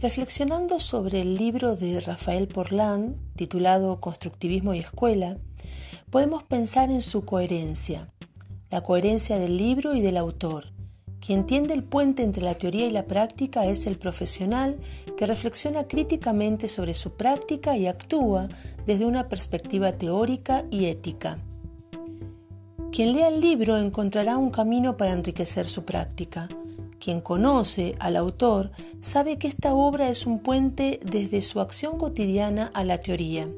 Reflexionando sobre el libro de Rafael Porlan, titulado Constructivismo y Escuela, podemos pensar en su coherencia, la coherencia del libro y del autor. Quien tiende el puente entre la teoría y la práctica es el profesional que reflexiona críticamente sobre su práctica y actúa desde una perspectiva teórica y ética. Quien lea el libro encontrará un camino para enriquecer su práctica quien conoce al autor sabe que esta obra es un puente desde su acción cotidiana a la teoría.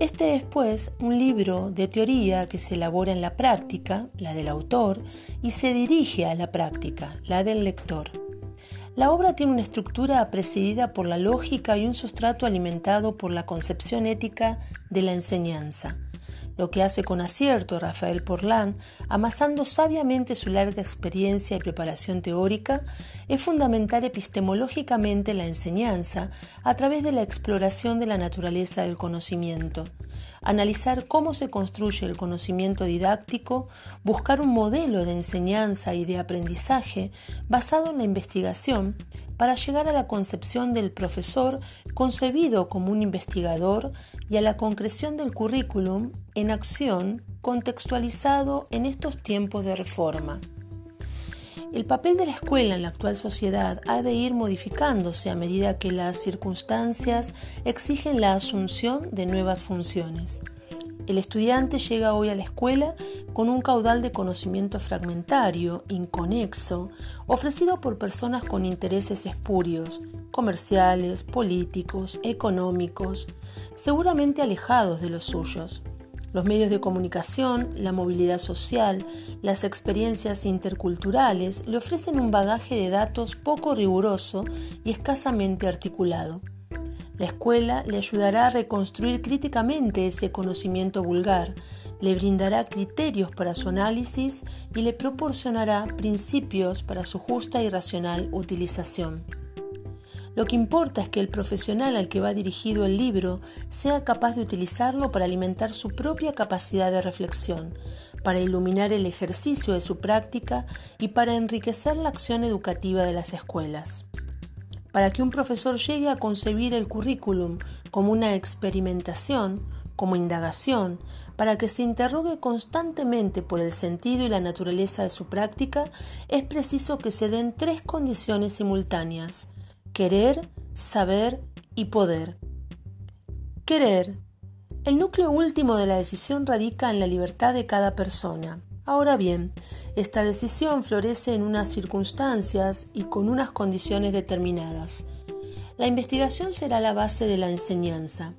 Este es, pues, un libro de teoría que se elabora en la práctica, la del autor, y se dirige a la práctica, la del lector. La obra tiene una estructura presidida por la lógica y un sustrato alimentado por la concepción ética de la enseñanza lo que hace con acierto Rafael Porlán, amasando sabiamente su larga experiencia y preparación teórica, es fundamentar epistemológicamente la enseñanza a través de la exploración de la naturaleza del conocimiento, analizar cómo se construye el conocimiento didáctico, buscar un modelo de enseñanza y de aprendizaje basado en la investigación para llegar a la concepción del profesor concebido como un investigador y a la concreción del currículum en acción contextualizado en estos tiempos de reforma. El papel de la escuela en la actual sociedad ha de ir modificándose a medida que las circunstancias exigen la asunción de nuevas funciones. El estudiante llega hoy a la escuela con un caudal de conocimiento fragmentario, inconexo, ofrecido por personas con intereses espurios, comerciales, políticos, económicos, seguramente alejados de los suyos. Los medios de comunicación, la movilidad social, las experiencias interculturales le ofrecen un bagaje de datos poco riguroso y escasamente articulado. La escuela le ayudará a reconstruir críticamente ese conocimiento vulgar, le brindará criterios para su análisis y le proporcionará principios para su justa y racional utilización. Lo que importa es que el profesional al que va dirigido el libro sea capaz de utilizarlo para alimentar su propia capacidad de reflexión, para iluminar el ejercicio de su práctica y para enriquecer la acción educativa de las escuelas. Para que un profesor llegue a concebir el currículum como una experimentación, como indagación, para que se interrogue constantemente por el sentido y la naturaleza de su práctica, es preciso que se den tres condiciones simultáneas querer, saber y poder. Querer. El núcleo último de la decisión radica en la libertad de cada persona. Ahora bien, esta decisión florece en unas circunstancias y con unas condiciones determinadas. La investigación será la base de la enseñanza.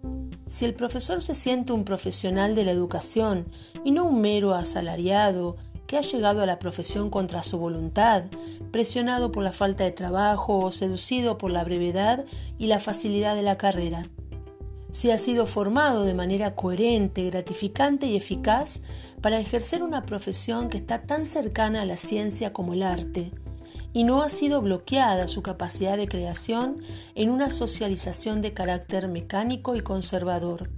Si el profesor se siente un profesional de la educación y no un mero asalariado que ha llegado a la profesión contra su voluntad, presionado por la falta de trabajo o seducido por la brevedad y la facilidad de la carrera. Si ha sido formado de manera coherente, gratificante y eficaz para ejercer una profesión que está tan cercana a la ciencia como el arte, y no ha sido bloqueada su capacidad de creación en una socialización de carácter mecánico y conservador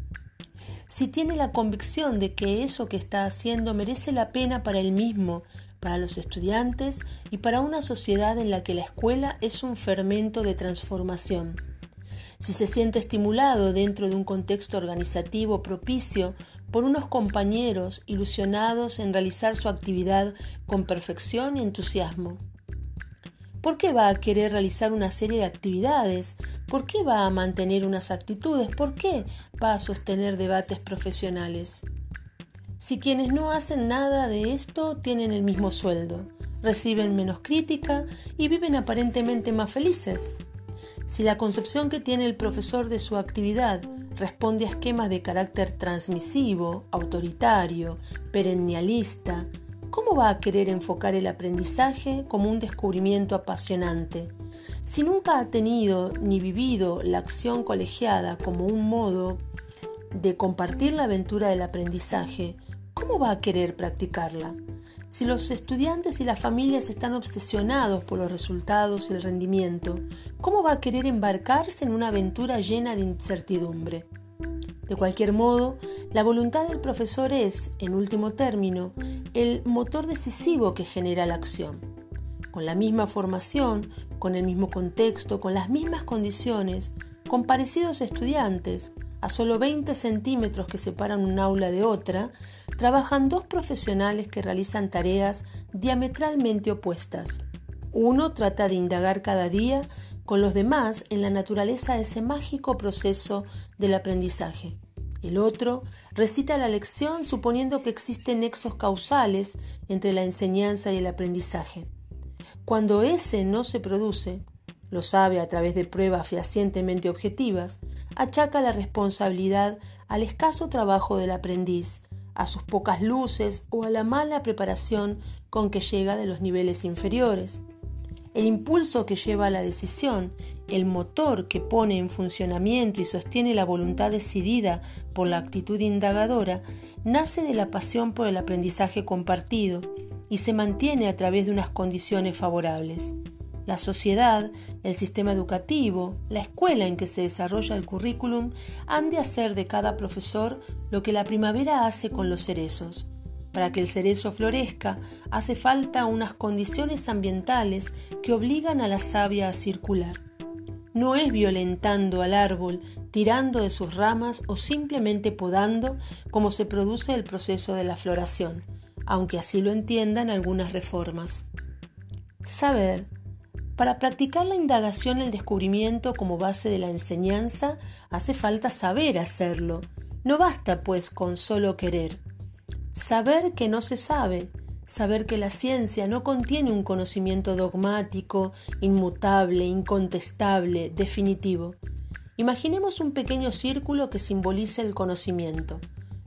si tiene la convicción de que eso que está haciendo merece la pena para él mismo, para los estudiantes y para una sociedad en la que la escuela es un fermento de transformación. Si se siente estimulado dentro de un contexto organizativo propicio por unos compañeros ilusionados en realizar su actividad con perfección y entusiasmo. ¿Por qué va a querer realizar una serie de actividades? ¿Por qué va a mantener unas actitudes? ¿Por qué va a sostener debates profesionales? Si quienes no hacen nada de esto tienen el mismo sueldo, reciben menos crítica y viven aparentemente más felices. Si la concepción que tiene el profesor de su actividad responde a esquemas de carácter transmisivo, autoritario, perennialista, ¿cómo va a querer enfocar el aprendizaje como un descubrimiento apasionante? Si nunca ha tenido ni vivido la acción colegiada como un modo de compartir la aventura del aprendizaje, ¿cómo va a querer practicarla? Si los estudiantes y las familias están obsesionados por los resultados y el rendimiento, ¿cómo va a querer embarcarse en una aventura llena de incertidumbre? De cualquier modo, la voluntad del profesor es, en último término, el motor decisivo que genera la acción. con la misma formación, con el mismo contexto, con las mismas condiciones, con parecidos estudiantes, a solo 20 centímetros que separan un aula de otra, trabajan dos profesionales que realizan tareas diametralmente opuestas. Uno trata de indagar cada día con los demás en la naturaleza ese mágico proceso del aprendizaje. El otro recita la lección suponiendo que existen nexos causales entre la enseñanza y el aprendizaje. Cuando ese no se produce, lo sabe a través de pruebas fehacientemente objetivas, achaca la responsabilidad al escaso trabajo del aprendiz, a sus pocas luces o a la mala preparación con que llega de los niveles inferiores. El impulso que lleva a la decisión, el motor que pone en funcionamiento y sostiene la voluntad decidida por la actitud indagadora, nace de la pasión por el aprendizaje compartido y se mantiene a través de unas condiciones favorables. La sociedad, el sistema educativo, la escuela en que se desarrolla el currículum han de hacer de cada profesor lo que la primavera hace con los cerezos. Para que el cerezo florezca hace falta unas condiciones ambientales que obligan a la savia a circular. No es violentando al árbol, tirando de sus ramas o simplemente podando como se produce el proceso de la floración, aunque así lo entiendan algunas reformas. Saber para practicar la indagación el descubrimiento como base de la enseñanza, hace falta saber hacerlo. No basta, pues, con solo querer. Saber que no se sabe, saber que la ciencia no contiene un conocimiento dogmático, inmutable, incontestable, definitivo. Imaginemos un pequeño círculo que simboliza el conocimiento.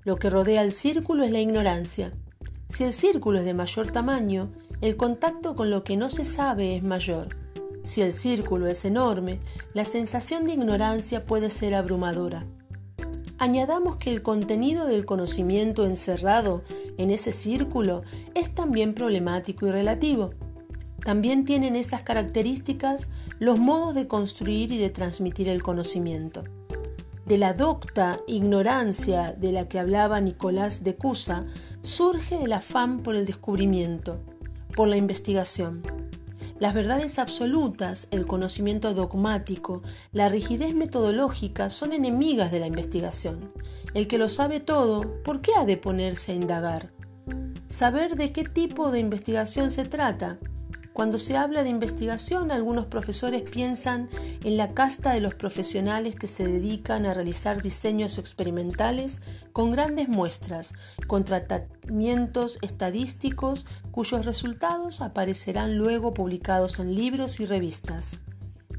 Lo que rodea el círculo es la ignorancia. Si el círculo es de mayor tamaño, el contacto con lo que no se sabe es mayor. Si el círculo es enorme, la sensación de ignorancia puede ser abrumadora. Añadamos que el contenido del conocimiento encerrado en ese círculo es también problemático y relativo. También tienen esas características los modos de construir y de transmitir el conocimiento. De la docta ignorancia de la que hablaba Nicolás de Cusa surge el afán por el descubrimiento por la investigación. Las verdades absolutas, el conocimiento dogmático, la rigidez metodológica son enemigas de la investigación. El que lo sabe todo, ¿por qué ha de ponerse a indagar? Saber de qué tipo de investigación se trata, cuando se habla de investigación, algunos profesores piensan en la casta de los profesionales que se dedican a realizar diseños experimentales con grandes muestras, con tratamientos estadísticos cuyos resultados aparecerán luego publicados en libros y revistas.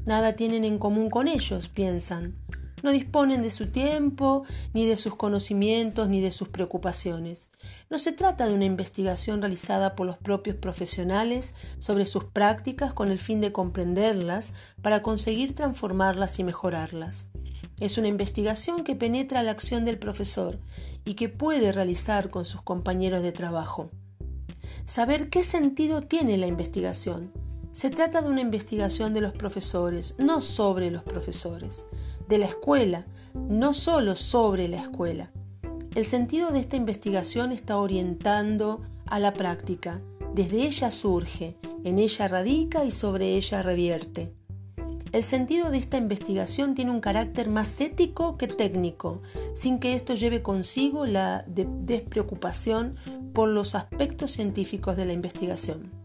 Nada tienen en común con ellos, piensan. No disponen de su tiempo, ni de sus conocimientos, ni de sus preocupaciones. No se trata de una investigación realizada por los propios profesionales sobre sus prácticas con el fin de comprenderlas para conseguir transformarlas y mejorarlas. Es una investigación que penetra la acción del profesor y que puede realizar con sus compañeros de trabajo. Saber qué sentido tiene la investigación. Se trata de una investigación de los profesores, no sobre los profesores de la escuela, no solo sobre la escuela. El sentido de esta investigación está orientando a la práctica. Desde ella surge, en ella radica y sobre ella revierte. El sentido de esta investigación tiene un carácter más ético que técnico, sin que esto lleve consigo la despreocupación por los aspectos científicos de la investigación.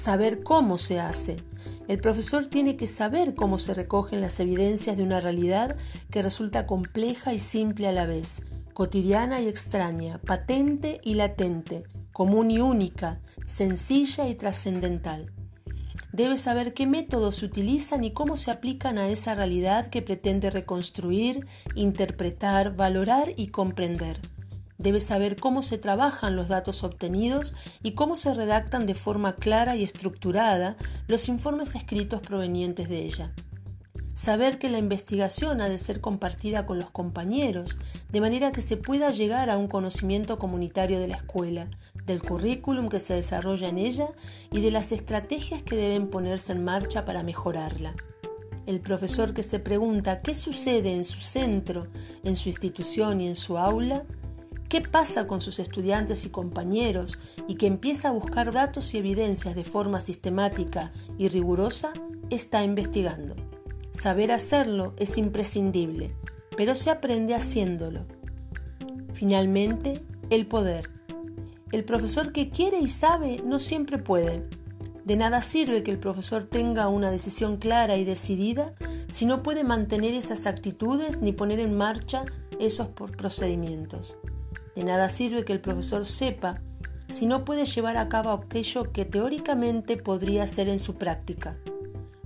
Saber cómo se hace, el profesor tiene que saber cómo se recogen las evidencias de una realidad que resulta compleja y simple a la vez, cotidiana y extraña, patente y latente, común y única, sencilla y trascendental. Debe saber qué métodos se utilizan y cómo se aplican a esa realidad que pretende reconstruir, interpretar, valorar y comprender. Debe saber cómo se trabajan los datos obtenidos y cómo se redactan de forma clara y estructurada los informes escritos provenientes de ella. Saber que la investigación ha de ser compartida con los compañeros, de manera que se pueda llegar a un conocimiento comunitario de la escuela, del currículum que se desarrolla en ella y de las estrategias que deben ponerse en marcha para mejorarla. El profesor que se pregunta qué sucede en su centro, en su institución y en su aula, qué pasa con sus estudiantes y compañeros y que empieza a buscar datos y evidencias de forma sistemática y rigurosa, está investigando. Saber hacerlo es imprescindible, pero se aprende haciéndolo. Finalmente, el poder. El profesor que quiere y sabe no siempre puede. De nada sirve que el profesor tenga una decisión clara y decidida si no puede mantener esas actitudes ni poner en marcha esos procedimientos. De nada sirve que el profesor sepa si no puede llevar a cabo aquello que teóricamente podría hacer en su práctica.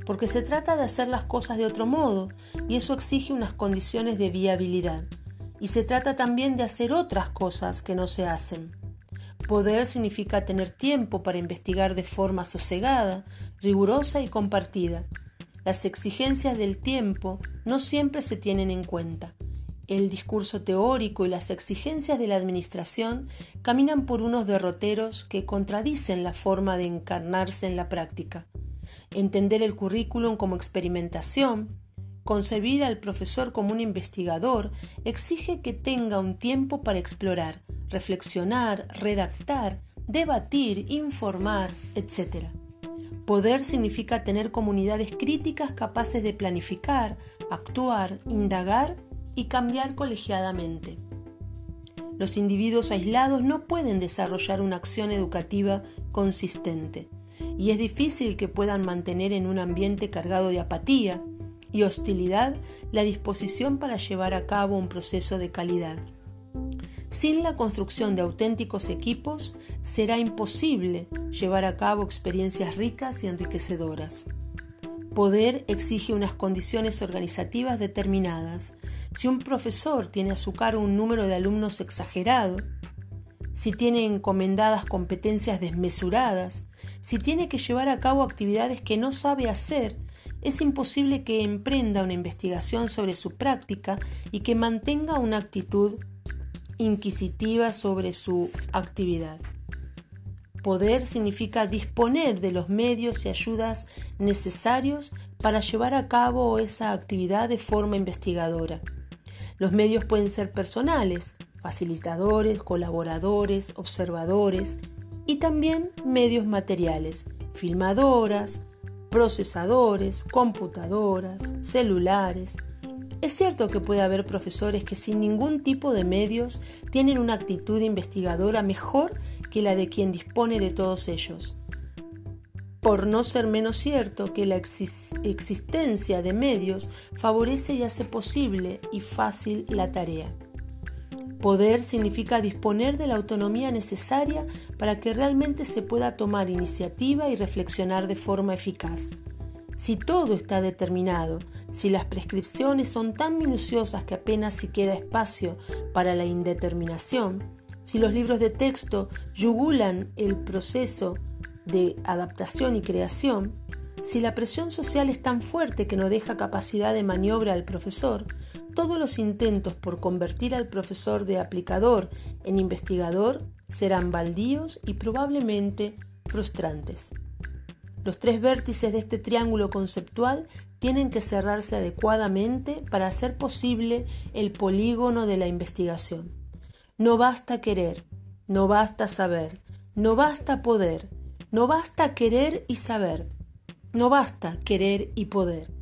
Porque se trata de hacer las cosas de otro modo y eso exige unas condiciones de viabilidad. Y se trata también de hacer otras cosas que no se hacen. Poder significa tener tiempo para investigar de forma sosegada, rigurosa y compartida. Las exigencias del tiempo no siempre se tienen en cuenta. El discurso teórico y las exigencias de la administración caminan por unos derroteros que contradicen la forma de encarnarse en la práctica. Entender el currículum como experimentación, concebir al profesor como un investigador, exige que tenga un tiempo para explorar, reflexionar, redactar, debatir, informar, etc. Poder significa tener comunidades críticas capaces de planificar, actuar, indagar y cambiar colegiadamente. Los individuos aislados no pueden desarrollar una acción educativa consistente y es difícil que puedan mantener en un ambiente cargado de apatía y hostilidad la disposición para llevar a cabo un proceso de calidad. Sin la construcción de auténticos equipos será imposible llevar a cabo experiencias ricas y enriquecedoras. Poder exige unas condiciones organizativas determinadas. Si un profesor tiene a su cargo un número de alumnos exagerado, si tiene encomendadas competencias desmesuradas, si tiene que llevar a cabo actividades que no sabe hacer, es imposible que emprenda una investigación sobre su práctica y que mantenga una actitud inquisitiva sobre su actividad. Poder significa disponer de los medios y ayudas necesarios para llevar a cabo esa actividad de forma investigadora. Los medios pueden ser personales, facilitadores, colaboradores, observadores y también medios materiales, filmadoras, procesadores, computadoras, celulares, es cierto que puede haber profesores que sin ningún tipo de medios tienen una actitud investigadora mejor que la de quien dispone de todos ellos. Por no ser menos cierto que la existencia de medios favorece y hace posible y fácil la tarea. Poder significa disponer de la autonomía necesaria para que realmente se pueda tomar iniciativa y reflexionar de forma eficaz. Si todo está determinado, si las prescripciones son tan minuciosas que apenas si queda espacio para la indeterminación, si los libros de texto yugulan el proceso de adaptación y creación, si la presión social es tan fuerte que no deja capacidad de maniobra al profesor, todos los intentos por convertir al profesor de aplicador en investigador serán baldíos y probablemente frustrantes. Los tres vértices de este triángulo conceptual tienen que cerrarse adecuadamente para hacer posible el polígono de la investigación. No basta querer, no basta saber, no basta poder, no basta querer y saber, no basta querer y poder,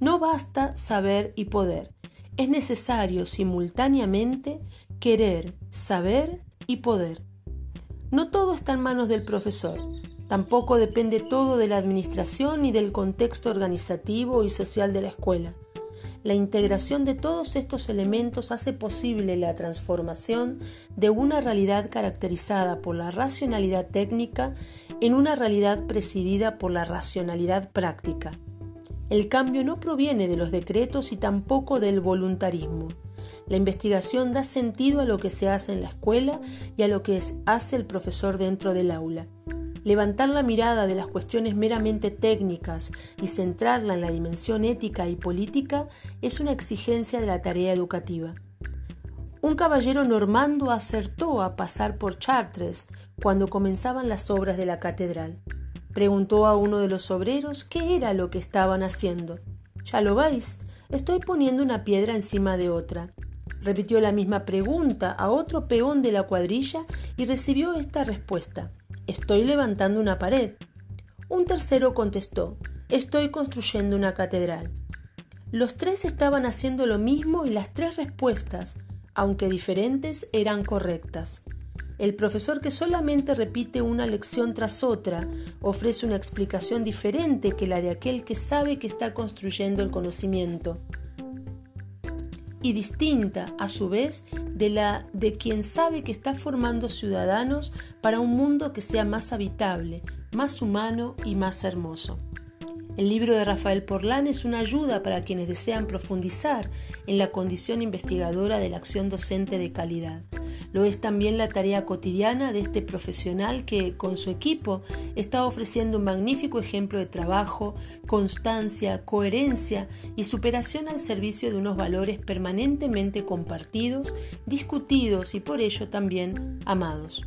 no basta saber y poder. Es necesario simultáneamente querer, saber y poder. No todo está en manos del profesor. Tampoco depende todo de la administración ni del contexto organizativo y social de la escuela. La integración de todos estos elementos hace posible la transformación de una realidad caracterizada por la racionalidad técnica en una realidad presidida por la racionalidad práctica. El cambio no proviene de los decretos y tampoco del voluntarismo. La investigación da sentido a lo que se hace en la escuela y a lo que hace el profesor dentro del aula. Levantar la mirada de las cuestiones meramente técnicas y centrarla en la dimensión ética y política es una exigencia de la tarea educativa. Un caballero normando acertó a pasar por Chartres cuando comenzaban las obras de la catedral. Preguntó a uno de los obreros qué era lo que estaban haciendo. Ya lo veis, estoy poniendo una piedra encima de otra. Repitió la misma pregunta a otro peón de la cuadrilla y recibió esta respuesta. Estoy levantando una pared. Un tercero contestó. Estoy construyendo una catedral. Los tres estaban haciendo lo mismo y las tres respuestas, aunque diferentes, eran correctas. El profesor que solamente repite una lección tras otra ofrece una explicación diferente que la de aquel que sabe que está construyendo el conocimiento y distinta a su vez de la de quien sabe que está formando ciudadanos para un mundo que sea más habitable, más humano y más hermoso. El libro de Rafael Porlán es una ayuda para quienes desean profundizar en la condición investigadora de la acción docente de calidad. Lo es también la tarea cotidiana de este profesional que, con su equipo, está ofreciendo un magnífico ejemplo de trabajo, constancia, coherencia y superación al servicio de unos valores permanentemente compartidos, discutidos y por ello también amados.